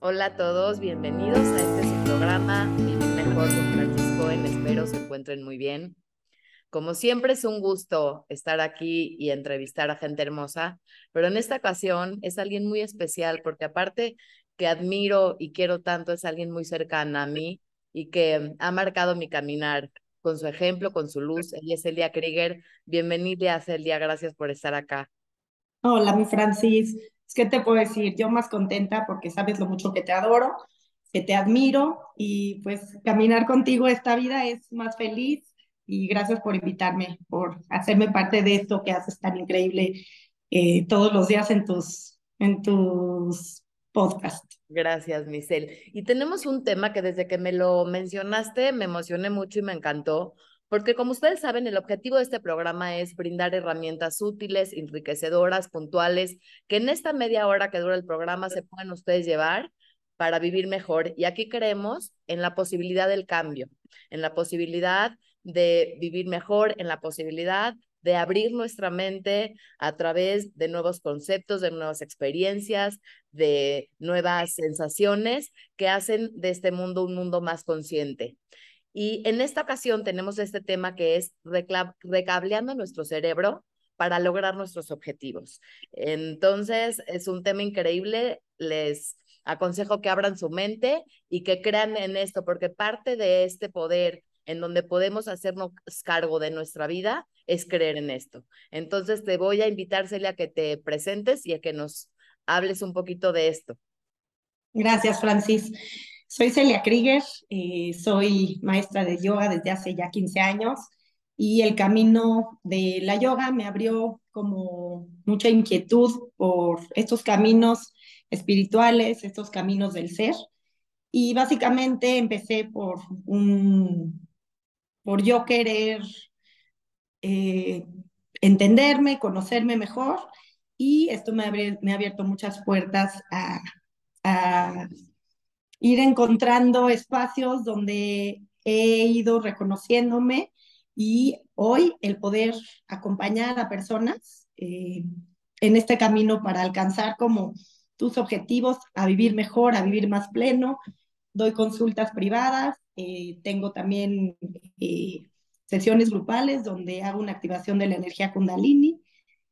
Hola a todos, bienvenidos a este programa Vivir Mejor con Francisco. Espero se encuentren muy bien. Como siempre es un gusto estar aquí y entrevistar a gente hermosa, pero en esta ocasión es alguien muy especial porque aparte que admiro y quiero tanto, es alguien muy cercana a mí y que ha marcado mi caminar con su ejemplo, con su luz. Ella es Celia Krieger. Bienvenida, Celia, gracias por estar acá. Hola, mi Francis. ¿Qué te puedo decir? Yo más contenta porque sabes lo mucho que te adoro, que te admiro y pues caminar contigo esta vida es más feliz y gracias por invitarme, por hacerme parte de esto que haces tan increíble eh, todos los días en tus, en tus podcasts. Gracias, Michelle. Y tenemos un tema que desde que me lo mencionaste me emocioné mucho y me encantó, porque como ustedes saben, el objetivo de este programa es brindar herramientas útiles, enriquecedoras, puntuales, que en esta media hora que dura el programa se pueden ustedes llevar para vivir mejor. Y aquí creemos en la posibilidad del cambio, en la posibilidad de vivir mejor, en la posibilidad de abrir nuestra mente a través de nuevos conceptos, de nuevas experiencias, de nuevas sensaciones que hacen de este mundo un mundo más consciente. Y en esta ocasión tenemos este tema que es recableando nuestro cerebro para lograr nuestros objetivos. Entonces, es un tema increíble. Les aconsejo que abran su mente y que crean en esto, porque parte de este poder en donde podemos hacernos cargo de nuestra vida es creer en esto. Entonces, te voy a invitar, a que te presentes y a que nos hables un poquito de esto. Gracias, Francis. Soy Celia Krieger, eh, soy maestra de yoga desde hace ya 15 años y el camino de la yoga me abrió como mucha inquietud por estos caminos espirituales, estos caminos del ser. Y básicamente empecé por un, por yo querer eh, entenderme, conocerme mejor y esto me, me ha abierto muchas puertas a, a ir encontrando espacios donde he ido reconociéndome y hoy el poder acompañar a personas eh, en este camino para alcanzar como tus objetivos, a vivir mejor, a vivir más pleno. Doy consultas privadas, eh, tengo también eh, sesiones grupales donde hago una activación de la energía kundalini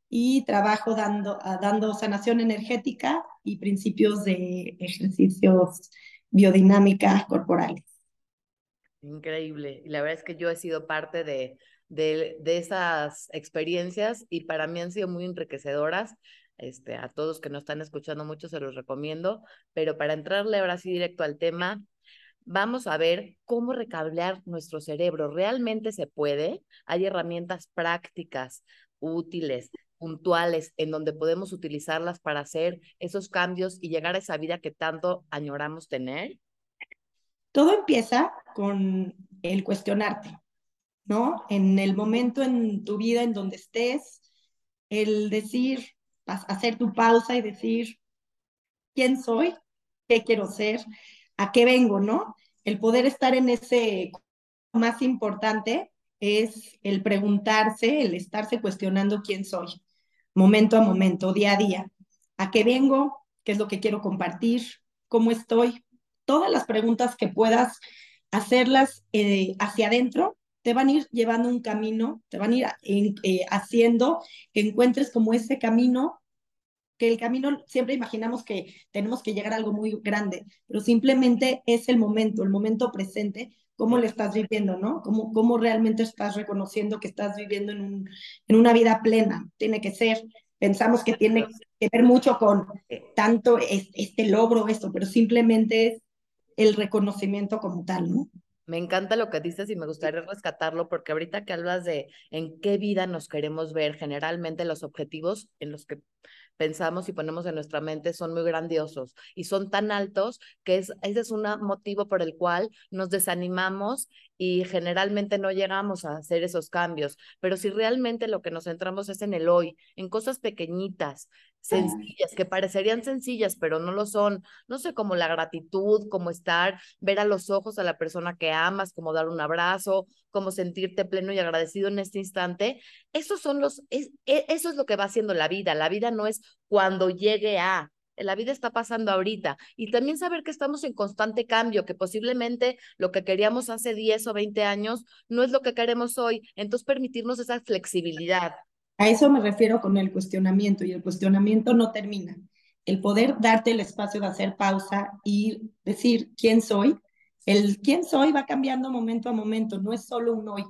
y trabajo dando, dando sanación energética y principios de ejercicios biodinámicas corporales. Increíble. Y la verdad es que yo he sido parte de, de, de, esas experiencias y para mí han sido muy enriquecedoras. Este, a todos que nos están escuchando mucho se los recomiendo, pero para entrarle ahora sí directo al tema, vamos a ver cómo recablear nuestro cerebro. ¿Realmente se puede? Hay herramientas prácticas, útiles, puntuales en donde podemos utilizarlas para hacer esos cambios y llegar a esa vida que tanto añoramos tener? Todo empieza con el cuestionarte, ¿no? En el momento en tu vida en donde estés, el decir, hacer tu pausa y decir, ¿quién soy? ¿Qué quiero ser? ¿A qué vengo, no? El poder estar en ese más importante es el preguntarse, el estarse cuestionando quién soy momento a momento, día a día. ¿A qué vengo? ¿Qué es lo que quiero compartir? ¿Cómo estoy? Todas las preguntas que puedas hacerlas eh, hacia adentro te van a ir llevando un camino, te van a ir eh, haciendo que encuentres como ese camino, que el camino siempre imaginamos que tenemos que llegar a algo muy grande, pero simplemente es el momento, el momento presente cómo le estás viviendo, ¿no? Cómo, cómo realmente estás reconociendo que estás viviendo en, un, en una vida plena. Tiene que ser, pensamos que tiene que ver mucho con tanto este logro, esto, pero simplemente es el reconocimiento como tal, ¿no? Me encanta lo que dices y me gustaría rescatarlo porque ahorita que hablas de en qué vida nos queremos ver, generalmente los objetivos en los que pensamos y ponemos en nuestra mente son muy grandiosos y son tan altos que es, ese es un motivo por el cual nos desanimamos y generalmente no llegamos a hacer esos cambios. Pero si realmente lo que nos centramos es en el hoy, en cosas pequeñitas, sencillas, que parecerían sencillas, pero no lo son. No sé, como la gratitud, como estar, ver a los ojos a la persona que amas, como dar un abrazo, como sentirte pleno y agradecido en este instante. Esos son los, es, e, eso es lo que va haciendo la vida. La vida no es cuando llegue a, la vida está pasando ahorita. Y también saber que estamos en constante cambio, que posiblemente lo que queríamos hace 10 o 20 años no es lo que queremos hoy. Entonces, permitirnos esa flexibilidad. A eso me refiero con el cuestionamiento y el cuestionamiento no termina. El poder darte el espacio de hacer pausa y decir quién soy. El quién soy va cambiando momento a momento, no es solo un hoy.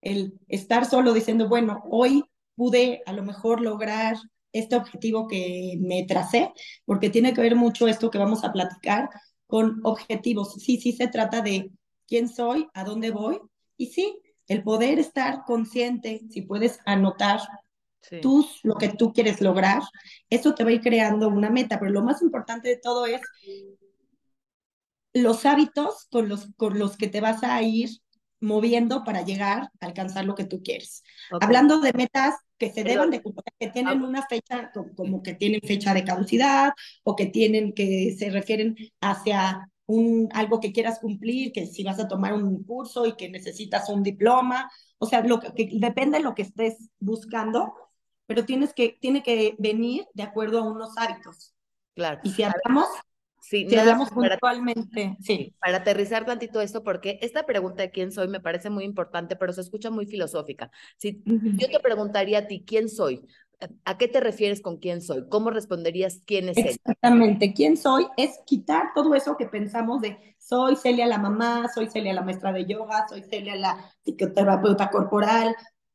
El estar solo diciendo, bueno, hoy pude a lo mejor lograr este objetivo que me tracé, porque tiene que ver mucho esto que vamos a platicar con objetivos. Sí, sí se trata de quién soy, a dónde voy, y sí, el poder estar consciente, si puedes anotar tú lo que tú quieres lograr, eso te va a ir creando una meta, pero lo más importante de todo es los hábitos con los, con los que te vas a ir moviendo para llegar a alcanzar lo que tú quieres. Hablando de metas que se deban de cumplir, que tienen una fecha, como que tienen fecha de caducidad o que tienen, que se refieren hacia un, algo que quieras cumplir, que si vas a tomar un curso y que necesitas un diploma, o sea, lo que, depende de lo que estés buscando, pero tienes que, tiene que venir de acuerdo a unos hábitos. Claro. Y si hablamos Sí, si hablamos puntualmente, sí. Para aterrizar tantito esto, porque esta pregunta de quién soy me parece muy importante, pero se escucha muy filosófica. Si yo te preguntaría a ti, ¿quién soy? ¿A qué te refieres con quién soy? ¿Cómo responderías quién es él? Exactamente, quién soy es quitar todo eso que pensamos de soy Celia la mamá, soy Celia la maestra de yoga, soy Celia la psicoterapeuta corporal.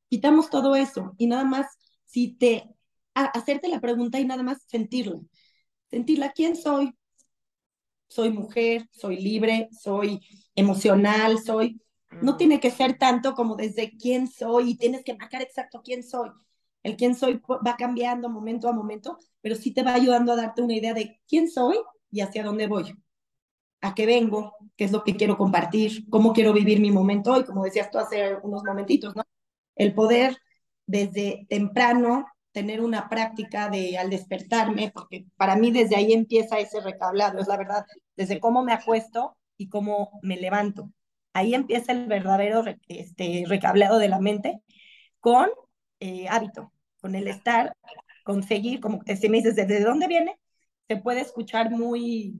Quitamos todo eso y nada más si te hacerte la pregunta y nada más sentirlo. Sentirla, ¿quién soy? Soy mujer, soy libre, soy emocional, soy... No tiene que ser tanto como desde quién soy y tienes que marcar exacto quién soy. El quién soy va cambiando momento a momento, pero sí te va ayudando a darte una idea de quién soy y hacia dónde voy, a qué vengo, qué es lo que quiero compartir, cómo quiero vivir mi momento hoy, como decías tú hace unos momentitos, ¿no? El poder desde temprano tener una práctica de al despertarme, porque para mí desde ahí empieza ese recablado, es la verdad, desde cómo me acuesto y cómo me levanto. Ahí empieza el verdadero este, recablado de la mente con eh, hábito, con el estar, conseguir, como si me dices, ¿desde dónde viene? Se puede escuchar muy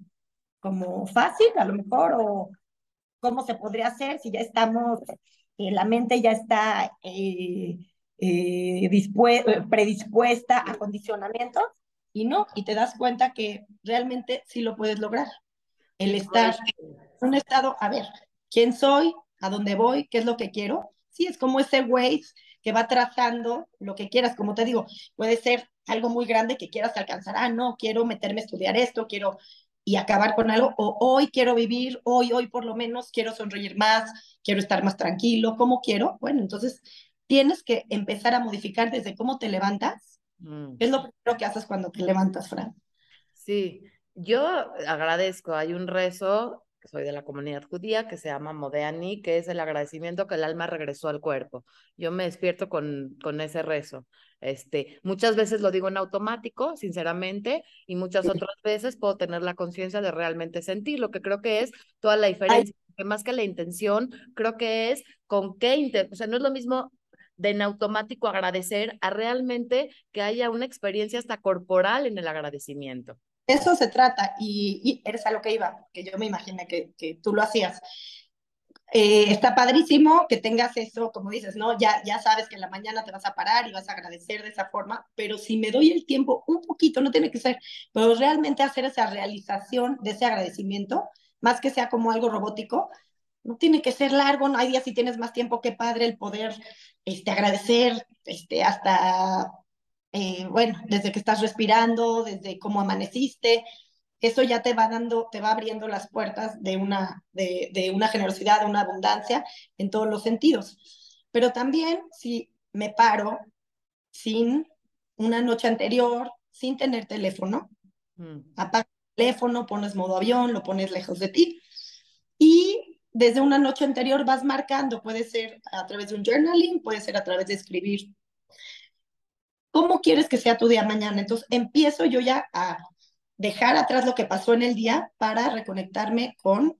como fácil, a lo mejor, o cómo se podría hacer si ya estamos, eh, la mente ya está... Eh, eh, predispuesta a condicionamientos y no, y te das cuenta que realmente sí lo puedes lograr. El estar en un estado, a ver, ¿quién soy? ¿A dónde voy? ¿Qué es lo que quiero? Sí, es como ese Waze que va trazando lo que quieras, como te digo, puede ser algo muy grande que quieras alcanzar, ah, no, quiero meterme a estudiar esto, quiero y acabar con algo, o hoy quiero vivir, hoy, hoy por lo menos quiero sonreír más, quiero estar más tranquilo, ¿cómo quiero? Bueno, entonces tienes que empezar a modificar desde cómo te levantas. Mm. es lo primero que haces cuando te levantas, Fran? Sí, yo agradezco. Hay un rezo, que soy de la comunidad judía, que se llama Modeani, que es el agradecimiento que el alma regresó al cuerpo. Yo me despierto con, con ese rezo. Este, muchas veces lo digo en automático, sinceramente, y muchas otras veces puedo tener la conciencia de realmente sentir, lo que creo que es toda la diferencia. más que la intención, creo que es con qué, o sea, no es lo mismo de en automático agradecer a realmente que haya una experiencia hasta corporal en el agradecimiento. Eso se trata y, eres a lo que iba, que yo me imaginé que, que tú lo hacías. Eh, está padrísimo que tengas eso, como dices, ¿no? Ya, ya sabes que en la mañana te vas a parar y vas a agradecer de esa forma, pero si me doy el tiempo un poquito, no tiene que ser, pero realmente hacer esa realización de ese agradecimiento, más que sea como algo robótico, no tiene que ser largo, no hay días si tienes más tiempo, que padre el poder este, agradecer este, hasta, eh, bueno, desde que estás respirando, desde cómo amaneciste, eso ya te va dando, te va abriendo las puertas de una, de, de una generosidad, de una abundancia en todos los sentidos. Pero también si me paro sin una noche anterior, sin tener teléfono, mm. apagas el teléfono, pones modo avión, lo pones lejos de ti y desde una noche anterior vas marcando, puede ser a través de un journaling, puede ser a través de escribir. ¿Cómo quieres que sea tu día mañana? Entonces empiezo yo ya a dejar atrás lo que pasó en el día para reconectarme con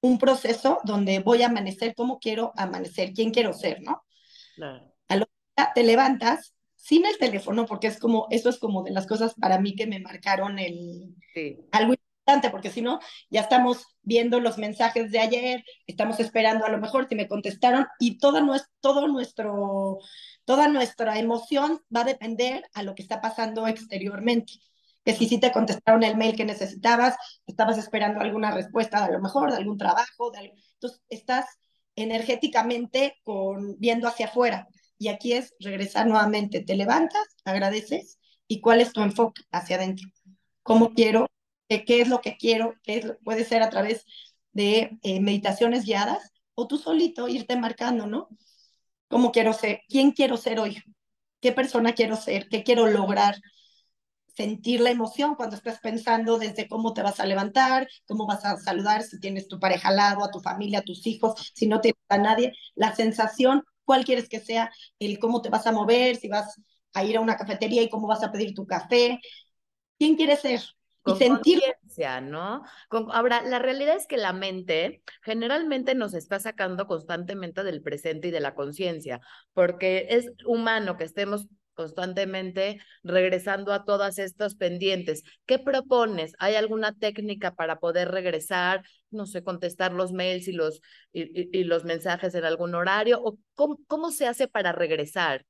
un proceso donde voy a amanecer, cómo quiero amanecer, quién quiero ser, ¿no? A lo que te levantas, sin el teléfono, porque es como, eso es como de las cosas para mí que me marcaron el, Sí. algo importante, porque si no, ya estamos viendo los mensajes de ayer, estamos esperando a lo mejor si me contestaron y toda, nues- todo nuestro, toda nuestra emoción va a depender a lo que está pasando exteriormente. Que si sí te contestaron el mail que necesitabas, estabas esperando alguna respuesta, a lo mejor de algún trabajo, de entonces estás energéticamente con, viendo hacia afuera. Y aquí es regresar nuevamente, te levantas, agradeces y cuál es tu enfoque hacia adentro. ¿Cómo quiero? ¿Qué, qué es lo que quiero? ¿Qué es, puede ser a través de eh, meditaciones guiadas o tú solito irte marcando, ¿no? ¿Cómo quiero ser? ¿Quién quiero ser hoy? ¿Qué persona quiero ser? ¿Qué quiero lograr? sentir la emoción cuando estás pensando desde cómo te vas a levantar, cómo vas a saludar, si tienes tu pareja al lado, a tu familia, a tus hijos, si no tienes a nadie, la sensación, cuál quieres que sea, el cómo te vas a mover, si vas a ir a una cafetería y cómo vas a pedir tu café, quién quieres ser. Con sentir conciencia, ¿no? Con, ahora, la realidad es que la mente generalmente nos está sacando constantemente del presente y de la conciencia, porque es humano que estemos constantemente regresando a todas estas pendientes. ¿Qué propones? ¿Hay alguna técnica para poder regresar? No sé, contestar los mails y los, y, y, y los mensajes en algún horario. ¿O cómo, cómo se hace para regresar?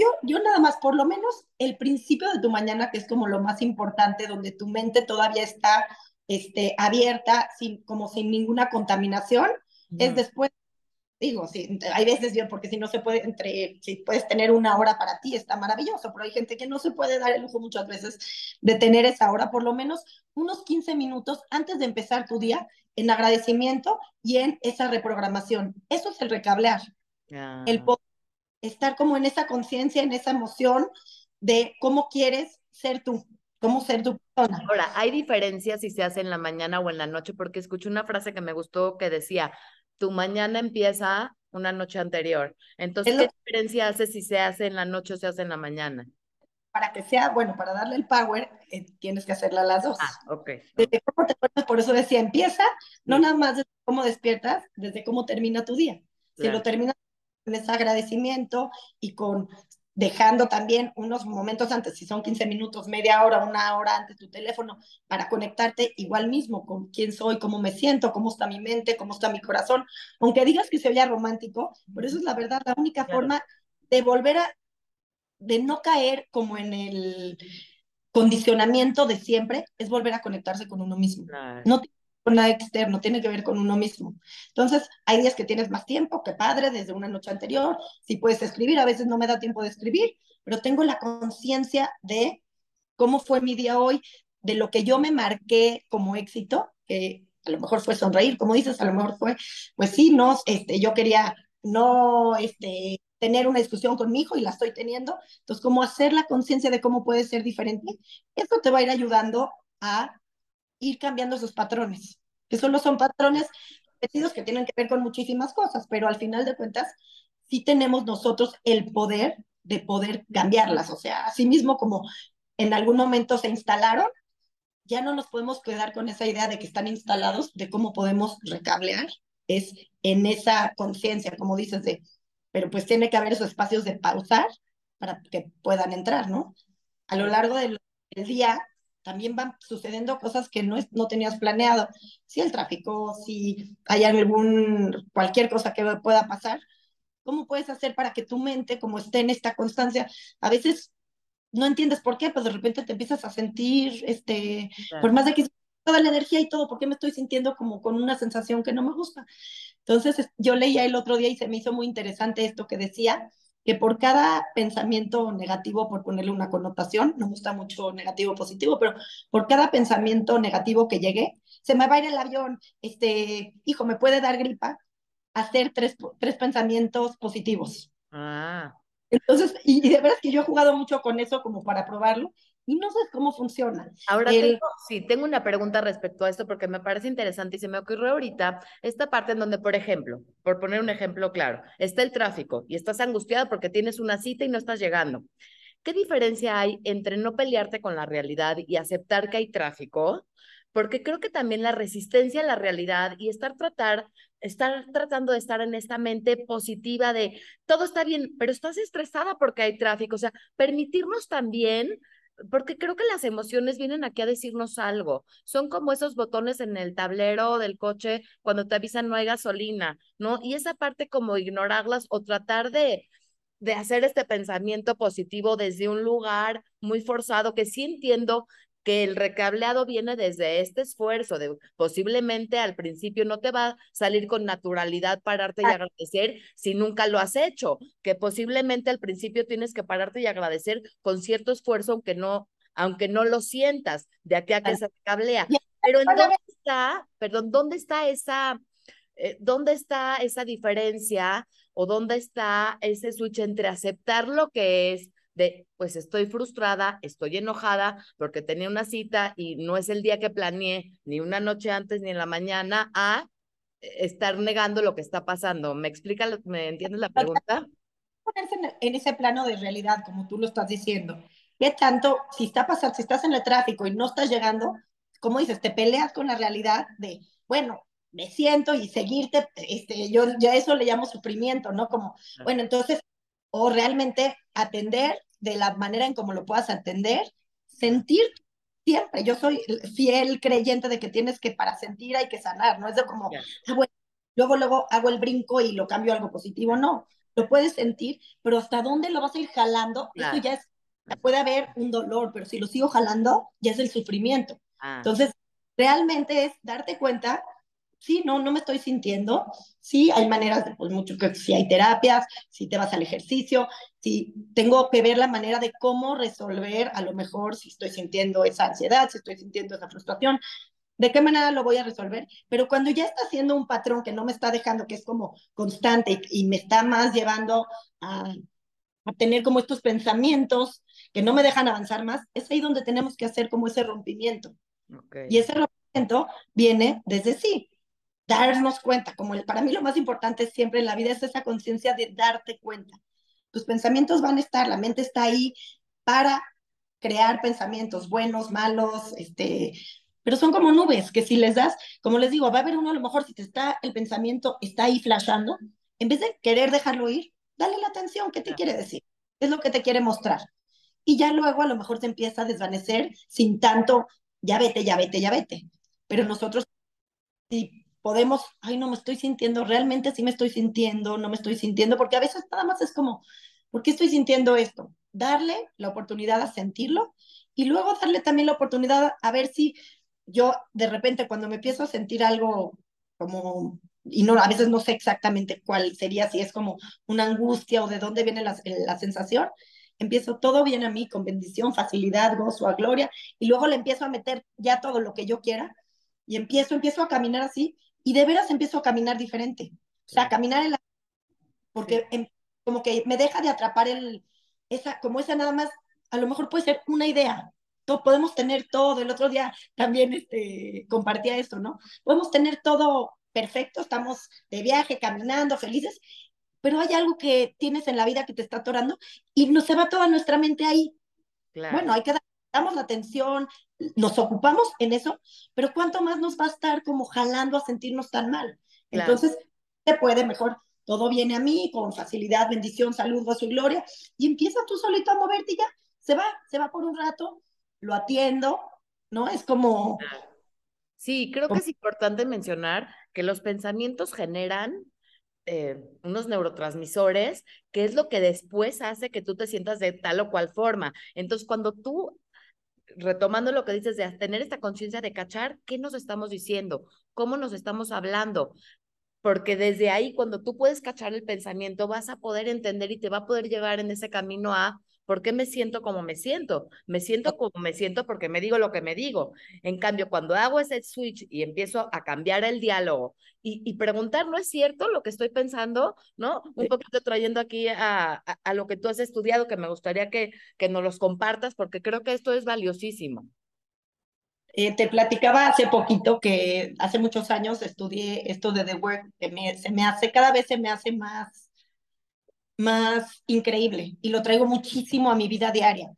Yo, yo nada más, por lo menos el principio de tu mañana, que es como lo más importante, donde tu mente todavía está este, abierta, sin, como sin ninguna contaminación, es después digo, sí, hay veces yo, porque si no se puede, entre, si puedes tener una hora para ti, está maravilloso, pero hay gente que no se puede dar el lujo muchas veces de tener esa hora, por lo menos unos 15 minutos antes de empezar tu día, en agradecimiento y en esa reprogramación. Eso es el recablear. Ah. El poder estar como en esa conciencia, en esa emoción de cómo quieres ser tú, cómo ser tu persona. Ahora, hay diferencias si se hace en la mañana o en la noche, porque escuché una frase que me gustó que decía, tu mañana empieza una noche anterior. Entonces, ¿qué diferencia hace si se hace en la noche o se hace en la mañana? Para que sea, bueno, para darle el power, eh, tienes que hacerla a las dos. Ah, ok. Desde cómo te acuerdas, por eso decía, empieza, no nada más desde cómo despiertas, desde cómo termina tu día. Si Claro. lo terminas agradecimiento y con dejando también unos momentos antes, si son 15 minutos, media hora, una hora antes tu teléfono, para conectarte igual mismo con quién soy, cómo me siento, cómo está mi mente, cómo está mi corazón. Aunque digas que se oye romántico, pero eso es la verdad, la única Claro. forma de volver a, de no caer como en el condicionamiento de siempre, es volver a conectarse con uno mismo. Claro. No tiene que ver con nada externo, tiene que ver con uno mismo. Entonces, hay días que tienes más tiempo, que padre, desde una noche anterior, si puedes escribir, a veces no me da tiempo de escribir, pero tengo la conciencia de cómo fue mi día hoy, de lo que yo me marqué como éxito, que a lo mejor fue sonreír, como dices, a lo mejor fue, pues sí, no, este, yo quería no, este, tener una discusión con mi hijo y la estoy teniendo, entonces, cómo hacer la conciencia de cómo puede ser diferente, eso te va a ir ayudando a ir cambiando esos patrones, que solo son patrones repetidos que tienen que ver con muchísimas cosas, pero al final de cuentas, sí tenemos nosotros el poder de poder cambiarlas, o sea, así mismo como en algún momento se instalaron, ya no nos podemos quedar con esa idea de que están instalados, de cómo podemos recablear, es en esa conciencia, como dices, de, pero pues tiene que haber esos espacios de pausar para que puedan entrar, ¿no? A lo largo del, día también van sucediendo cosas que no, es, no tenías planeado. Si el tráfico, si hay algún, cualquier cosa que pueda pasar, ¿cómo puedes hacer para que tu mente, como esté en esta constancia, a veces no entiendes por qué, pues de repente te empiezas a sentir, este, Claro. por más de que toda la energía y todo, ¿por qué me estoy sintiendo como con una sensación que no me gusta? Entonces, yo leía el otro día y se me hizo muy interesante esto que decía, que por cada pensamiento negativo, por ponerle una connotación, no me gusta mucho negativo positivo, pero por cada pensamiento negativo que llegue, se me va a ir el avión, este, hijo, me puede dar gripa, hacer tres, tres pensamientos positivos. Ah, Entonces, y, y de veras que yo he jugado mucho con eso como para probarlo y no sé cómo funciona. Ahora El- tengo, sí, tengo una pregunta respecto a esto porque me parece interesante y se me ocurrió ahorita esta parte en donde, por ejemplo, por poner un ejemplo claro, está el tráfico y estás angustiado porque tienes una cita y no estás llegando. ¿Qué diferencia hay entre no pelearte con la realidad y aceptar que hay tráfico porque creo que también la resistencia a la realidad y estar tratar estar tratando de estar en esta mente positiva de todo está bien, pero estás estresada porque hay tráfico, o sea, permitirnos también porque creo que las emociones vienen aquí a decirnos algo. Son como esos botones en el tablero del coche cuando te avisan no hay gasolina, ¿no? Y esa parte como ignorarlas o tratar de, de hacer este pensamiento positivo desde un lugar muy forzado, que sí entiendo que el recableado viene desde este esfuerzo de posiblemente al principio no te va a salir con naturalidad pararte y ah. agradecer si nunca lo has hecho, que posiblemente al principio tienes que pararte y agradecer con cierto esfuerzo aunque no aunque no lo sientas de aquí a que se cablea. Pero ¿en dónde está, perdón, dónde está esa eh, dónde está esa diferencia o dónde está ese switch entre aceptar lo que es de, pues estoy frustrada, estoy enojada porque tenía una cita y no es el día que planeé, ni una noche antes ni en la mañana, a estar negando lo que está pasando. ¿Me explica, me entiendes la pregunta? Ponerse en ese plano de realidad, como tú lo estás diciendo. ¿Qué tanto, si está pasando, si estás en el tráfico y no estás llegando, como dices, te peleas con la realidad de, bueno, me siento y seguirte, este, yo ya eso le llamo sufrimiento, ¿no? Como, bueno, entonces o realmente atender de la manera en como lo puedas atender, sentir siempre. Yo soy fiel creyente de que tienes que para sentir hay que sanar, no es de como, ah, bueno, luego, luego hago el brinco y lo cambio a algo positivo, no. Lo puedes sentir, pero hasta dónde lo vas a ir jalando, eso ya es, puede haber un dolor, pero si lo sigo jalando, ya es el sufrimiento. Ah. Entonces, realmente es darte cuenta sí, no, no me estoy sintiendo. Sí, hay maneras, de, pues mucho que si hay terapias, si te vas al ejercicio, si tengo que ver la manera de cómo resolver, a lo mejor si estoy sintiendo esa ansiedad, si estoy sintiendo esa frustración, de qué manera lo voy a resolver. Pero cuando ya está haciendo un patrón que no me está dejando, que es como constante y, me está más llevando a, a tener como estos pensamientos que no me dejan avanzar más, es ahí donde tenemos que hacer como ese rompimiento. Y ese rompimiento viene desde sí, darnos cuenta, como el, para mí lo más importante siempre en la vida es esa conciencia de darte cuenta. Tus pensamientos van a estar, la mente está ahí para crear pensamientos buenos, malos, este, pero son como nubes que si les das, como les digo, va a haber uno a lo mejor si te está el pensamiento está ahí flashando, en vez de querer dejarlo ir, dale la atención, ¿qué te quiere decir? Es lo que te quiere mostrar. Y ya luego a lo mejor se empieza a desvanecer sin tanto, ya vete, ya vete, ya vete. Pero nosotros, si podemos, ay, no me estoy sintiendo, realmente sí me estoy sintiendo, no me estoy sintiendo, porque a veces nada más es como, ¿por qué estoy sintiendo esto? Darle la oportunidad a sentirlo y luego darle también la oportunidad a ver si yo de repente cuando me empiezo a sentir algo como, y no, a veces no sé exactamente cuál sería, si es como una angustia o de dónde viene la, la sensación, empiezo todo bien a mí, con bendición, facilidad, gozo, a gloria, y luego le empiezo a meter ya todo lo que yo quiera, y empiezo, empiezo a caminar así, y de veras empiezo a caminar diferente. O sea, caminar en la... Porque como que me deja de atrapar el, esa, como esa nada más, a lo mejor puede ser una idea. Todo, podemos tener todo. El otro día también este, compartía esto, ¿no? Podemos tener todo perfecto, estamos de viaje, caminando, felices, pero hay algo que tienes en la vida que te está atorando y nos se va toda nuestra mente ahí. Bueno, hay que dar damos la atención, nos ocupamos en eso, pero ¿cuánto más nos va a estar como jalando a sentirnos tan mal? Entonces, se puede mejor, todo viene a mí con facilidad, bendición, salud, gozo y gloria, y empieza tú solito a moverte y ya, se va, se va por un rato, lo atiendo, ¿no? Es como... Sí, creo que es importante mencionar que los pensamientos generan eh, unos neurotransmisores, que es lo que después hace que tú te sientas de tal o cual forma. Entonces, cuando tú retomando lo que dices de tener esta conciencia de cachar qué nos estamos diciendo, cómo nos estamos hablando, porque desde ahí cuando tú puedes cachar el pensamiento vas a poder entender y te va a poder llevar en ese camino a ¿Por qué me siento como me siento? Me siento como me siento porque me digo lo que me digo. En cambio, cuando hago ese switch y empiezo a cambiar el diálogo y, preguntar, ¿no es cierto lo que estoy pensando? ¿No? Un poquito trayendo aquí a, a, lo que tú has estudiado, que me gustaría que, que nos los compartas porque creo que esto es valiosísimo. Eh, te platicaba hace poquito que hace muchos años estudié esto de The Work, que me, se me hace, cada vez se me hace más más increíble y lo traigo muchísimo a mi vida diaria.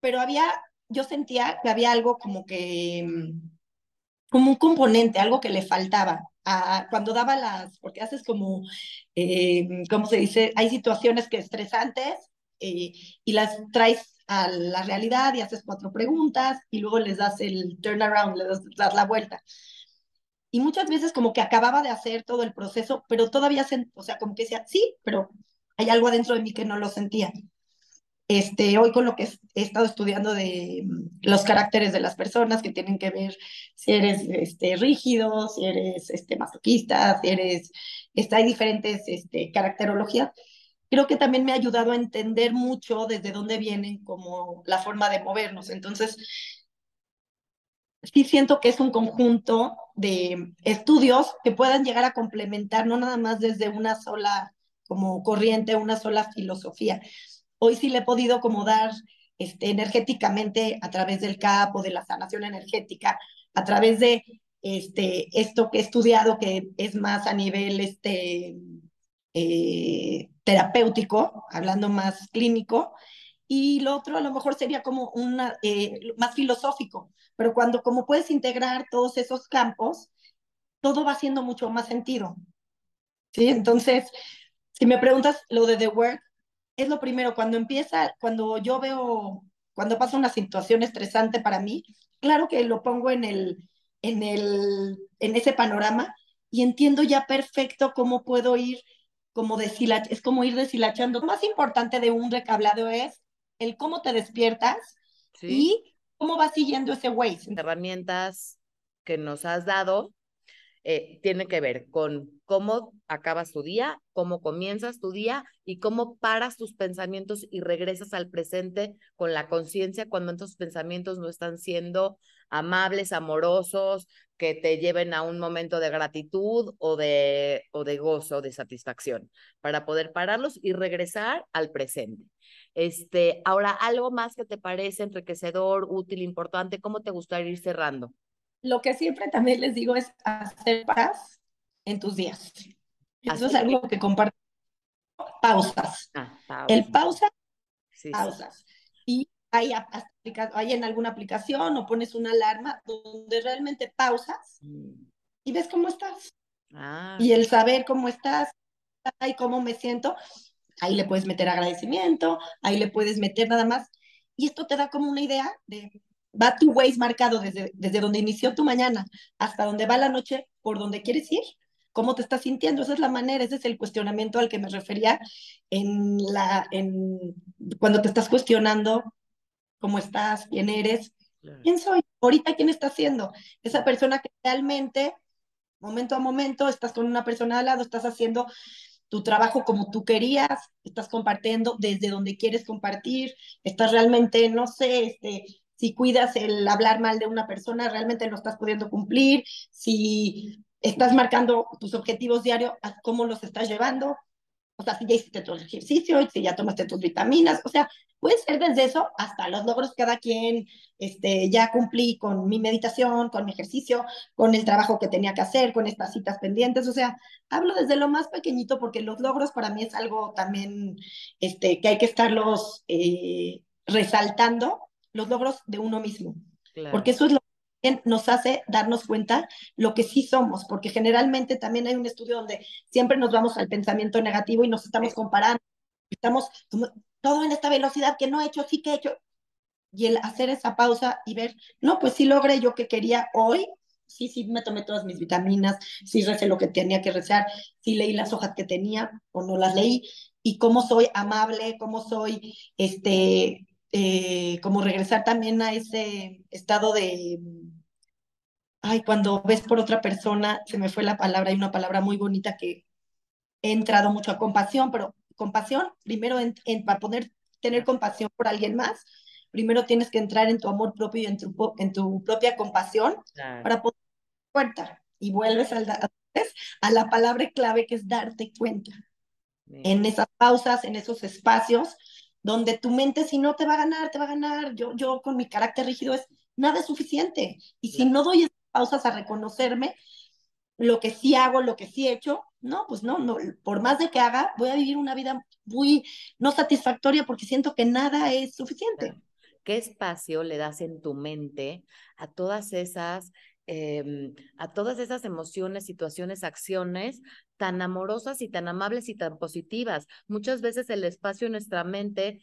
Pero había, yo sentía que había algo como que, como un componente, algo que le faltaba. A, cuando daba las, porque haces como, eh, ¿cómo se dice? Hay situaciones que estresantes eh, y las traes a la realidad y haces cuatro preguntas y luego les das el turnaround, les das, la vuelta. Y muchas veces como que acababa de hacer todo el proceso, pero todavía, se, o sea, como que decía, sí, pero hay algo adentro de mí que no lo sentía. Este, hoy con lo que he estado estudiando de mm, los caracteres de las personas que tienen que ver si eres este, rígido, si eres este, masoquista, si eres, está, hay diferentes este, caracterologías, creo que también me ha ayudado a entender mucho desde dónde vienen como la forma de movernos. Entonces, sí siento que es un conjunto de estudios que puedan llegar a complementar, no nada más desde una sola como corriente, una sola filosofía, hoy sí le he podido como dar este, energéticamente a través del CAP o de la sanación energética, a través de este, esto que he estudiado, que es más a nivel este, eh, terapéutico, hablando más clínico, y lo otro a lo mejor sería como una, eh, más filosófico, pero cuando como puedes integrar todos esos campos, todo va haciendo mucho más sentido. ¿Sí? Entonces, si me preguntas lo de The Work, es lo primero, cuando empieza, cuando yo veo, cuando pasa una situación estresante para mí, claro que lo pongo en el, en el, en ese panorama y entiendo ya perfecto cómo puedo ir, como deshilach es como ir deshilachando. Lo más importante de un recablado es el cómo te despiertas y cómo vas siguiendo ese way. Herramientas que nos has dado eh, tiene que ver con cómo acabas tu día, cómo comienzas tu día y cómo paras tus pensamientos y regresas al presente con la conciencia cuando estos pensamientos no están siendo amables, amorosos, que te lleven a un momento de gratitud o de, o de gozo, de satisfacción, para poder pararlos y regresar al presente. Este, ahora, algo más que te parece enriquecedor, útil, importante, ¿cómo te gustaría ir cerrando? Lo que siempre también les digo es hacer paz en tus días. Eso es algo que comparto. Pausas. Ah, El pausa, pausas. Y hay, hay, en alguna aplicación o pones una alarma donde realmente pausas y ves cómo estás. Ah. Y el saber cómo estás y cómo me siento, ahí le puedes meter agradecimiento, ahí le puedes meter nada más. Y esto te da como una idea de va tu Waze marcado desde, desde donde inició tu mañana hasta donde va la noche, por donde quieres ir, cómo te estás sintiendo. Esa es la manera, ese es el cuestionamiento al que me refería en la, en, cuando te estás cuestionando cómo estás, quién eres, quién soy, ahorita quién está siendo. Esa persona que realmente, momento a momento, estás con una persona al lado, estás haciendo tu trabajo como tú querías, estás compartiendo desde donde quieres compartir, estás realmente, no sé, este, si cuidas el hablar mal de una persona, realmente lo estás pudiendo cumplir, si estás marcando tus objetivos diarios, cómo los estás llevando, o sea, si ya hiciste tu ejercicio, si ya tomaste tus vitaminas, o sea, puede ser desde eso hasta los logros cada quien, este, ya cumplí con mi meditación, con mi ejercicio, con el trabajo que tenía que hacer, con estas citas pendientes, o sea, hablo desde lo más pequeñito porque los logros para mí es algo también, este, que hay que estarlos eh, resaltando los logros de uno mismo. Porque eso es lo que nos hace darnos cuenta lo que sí somos, porque generalmente también hay un estudio donde siempre nos vamos al pensamiento negativo y nos estamos comparando, estamos todo en esta velocidad que no he hecho, sí que he hecho. Y el hacer esa pausa y ver, no, pues sí logré yo que quería hoy, sí, sí me tomé todas mis vitaminas, sí recé lo que tenía que rezar, sí leí las hojas que tenía o no las leí, y cómo soy amable, cómo soy este eh, como regresar también a ese estado de, ay, cuando ves por otra persona, se me fue la palabra, hay una palabra muy bonita que he entrado mucho a compasión, pero compasión, primero en, para poder tener compasión por alguien más, primero tienes que entrar en tu amor propio y en tu, en tu propia compasión para poder darte cuenta. Y vuelves a la palabra clave que es darte cuenta. En esas pausas, en esos espacios, donde tu mente si no te va a ganar, te va a ganar. Yo, yo con mi carácter rígido es nada es suficiente. Y si no doy pausas a reconocerme, lo que sí hago, lo que sí he hecho, no, pues no, no, por más de que haga, voy a vivir una vida muy no satisfactoria porque siento que nada es suficiente. ¿Qué espacio le das en tu mente a todas esas em, a todas esas emociones, situaciones, acciones tan amorosas y tan amables y tan positivas. Muchas veces el espacio en nuestra mente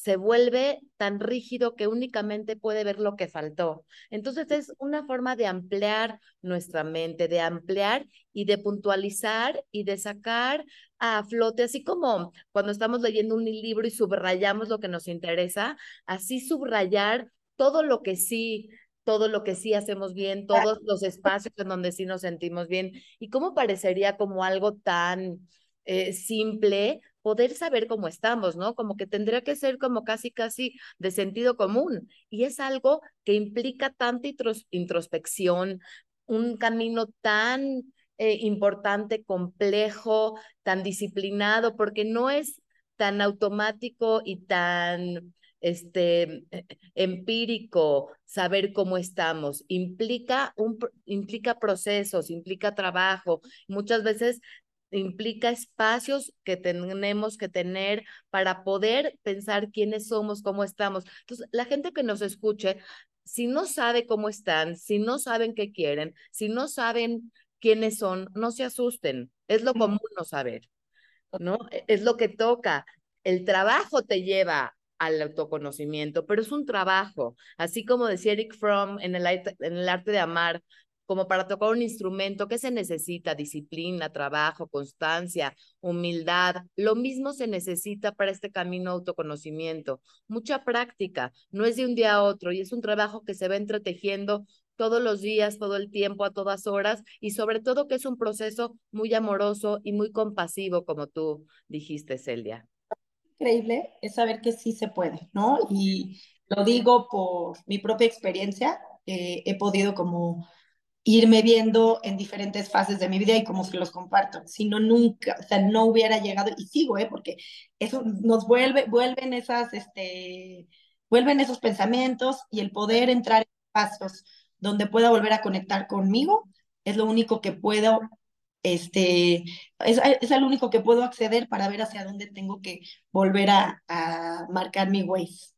se vuelve tan rígido que únicamente puede ver lo que faltó. Entonces es una forma de ampliar nuestra mente, de ampliar y de puntualizar y de sacar a flote, así como cuando estamos leyendo un libro y subrayamos lo que nos interesa, así subrayar todo lo que sí todo lo que sí hacemos bien, todos los espacios en donde sí nos sentimos bien. ¿Y cómo parecería como algo tan eh, simple poder saber cómo estamos, ¿no? Como que tendría que ser como casi, casi de sentido común. Y es algo que implica tanta introspección, un camino tan eh, importante, complejo, tan disciplinado, porque no es tan automático y tan este, eh, empírico saber cómo estamos. Implica, un, implica procesos, implica trabajo. Muchas veces implica espacios que tenemos que tener para poder pensar quiénes somos, cómo estamos. Entonces, la gente que nos escuche, si no sabe cómo están, si no saben qué quieren, si no saben quiénes son, no se asusten. Es lo común no saber, ¿no? E, es lo que toca. El trabajo te lleva al autoconocimiento, pero es un trabajo, así como decía Eric Fromm en el, arte de amar, como para tocar un instrumento, ¿qué se necesita? Disciplina, trabajo, constancia, humildad. Lo mismo se necesita para este camino autoconocimiento. Mucha práctica, no es de un día a otro y es un trabajo que se va entretejiendo todos los días, todo el tiempo, a todas horas y sobre todo que es un proceso muy amoroso y muy compasivo, como tú dijiste, Celia. Increíble es saber que sí se puede, ¿no? Y lo digo por mi propia experiencia, he podido como irme viendo en diferentes fases de mi vida y como se los comparto. Si no, nunca, o sea, no hubiera llegado, y sigo, ¿eh? Porque eso nos vuelve, vuelven esas, este, vuelven esos pensamientos y el poder entrar en pasos donde pueda volver a conectar conmigo, es lo único que puedo, este, es, es el único que puedo acceder para ver hacia dónde tengo que volver a, a marcar mi ways.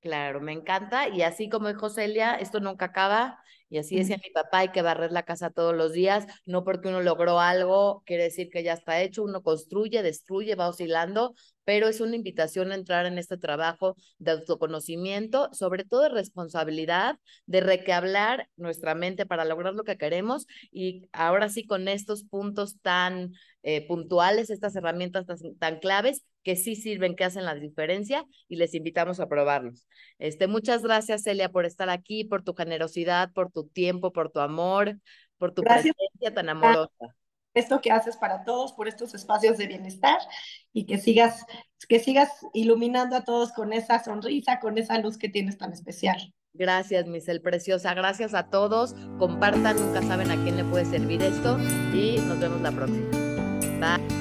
Claro, me encanta. Y así como dijo Celia, esto nunca acaba y así decía mi papá, hay que barrer la casa todos los días, no porque uno logró algo, quiere decir que ya está hecho, uno construye, destruye, va oscilando, pero es una invitación a entrar en este trabajo de autoconocimiento, sobre todo de responsabilidad, de requehablar nuestra mente para lograr lo que queremos y ahora sí con estos puntos tan eh, puntuales, estas herramientas tan, tan claves, que sí sirven, que hacen la diferencia y les invitamos a probarlos. Este, muchas gracias, Celia, por estar aquí, por tu generosidad, por tu tiempo, por tu amor, por tu presencia tan amorosa. Esto que haces para todos, por estos espacios de bienestar y que sigas, que sigas iluminando a todos con esa sonrisa, con esa luz que tienes tan especial. Gracias, Misel Preciosa. Gracias a todos. Compartan, nunca saben a quién le puede servir esto y nos vemos la próxima. Bye.